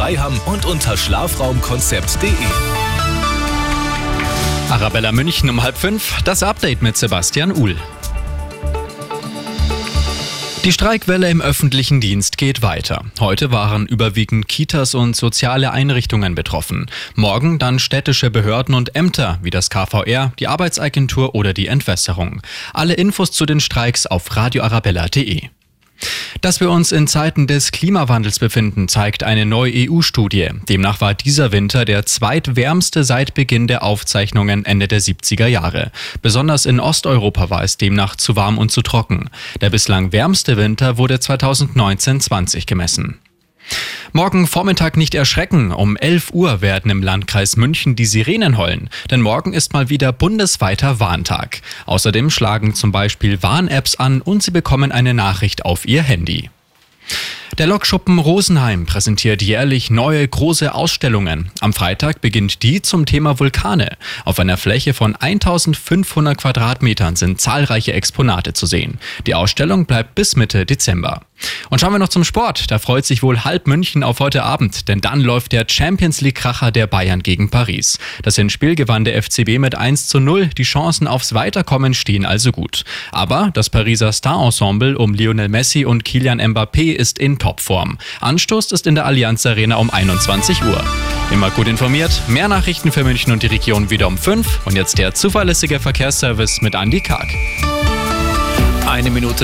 Freiham und unter schlafraumkonzept.de. Arabella München um halb fünf, das Update mit Sebastian Uhl. Die Streikwelle im öffentlichen Dienst geht weiter. Heute waren überwiegend Kitas und soziale Einrichtungen betroffen. Morgen dann städtische Behörden und Ämter wie das KVR, die Arbeitsagentur oder die Entwässerung. Alle Infos zu den Streiks auf radioarabella.de. Dass wir uns in Zeiten des Klimawandels befinden, zeigt eine neue EU-Studie. Demnach war dieser Winter der zweitwärmste seit Beginn der Aufzeichnungen Ende der 70er Jahre. Besonders in Osteuropa war es demnach zu warm und zu trocken. Der bislang wärmste Winter wurde 2019-20 gemessen. Morgen Vormittag nicht erschrecken. Um 11 Uhr werden im Landkreis München die Sirenen heulen. Denn morgen ist mal wieder bundesweiter Warntag. Außerdem schlagen zum Beispiel Warn-Apps an und Sie bekommen eine Nachricht auf Ihr Handy. Der Lokschuppen Rosenheim präsentiert jährlich neue große Ausstellungen. Am Freitag beginnt die zum Thema Vulkane. Auf einer Fläche von 1500 Quadratmetern sind zahlreiche Exponate zu sehen. Die Ausstellung bleibt bis Mitte Dezember. Und schauen wir noch zum Sport. Da freut sich wohl halb München auf heute Abend, denn dann läuft der Champions League Kracher der Bayern gegen Paris. Das Hinspiel gewann der FCB mit 1 zu 0. Die Chancen aufs Weiterkommen stehen also gut. Aber das Pariser Star-Ensemble um Lionel Messi und Kilian Mbappé ist in Topform. Anstoß ist in der Allianz Arena um 21 Uhr. Immer gut informiert, mehr Nachrichten für München und die Region wieder um 5 und jetzt der zuverlässige Verkehrsservice mit Andy Karg. Eine Minute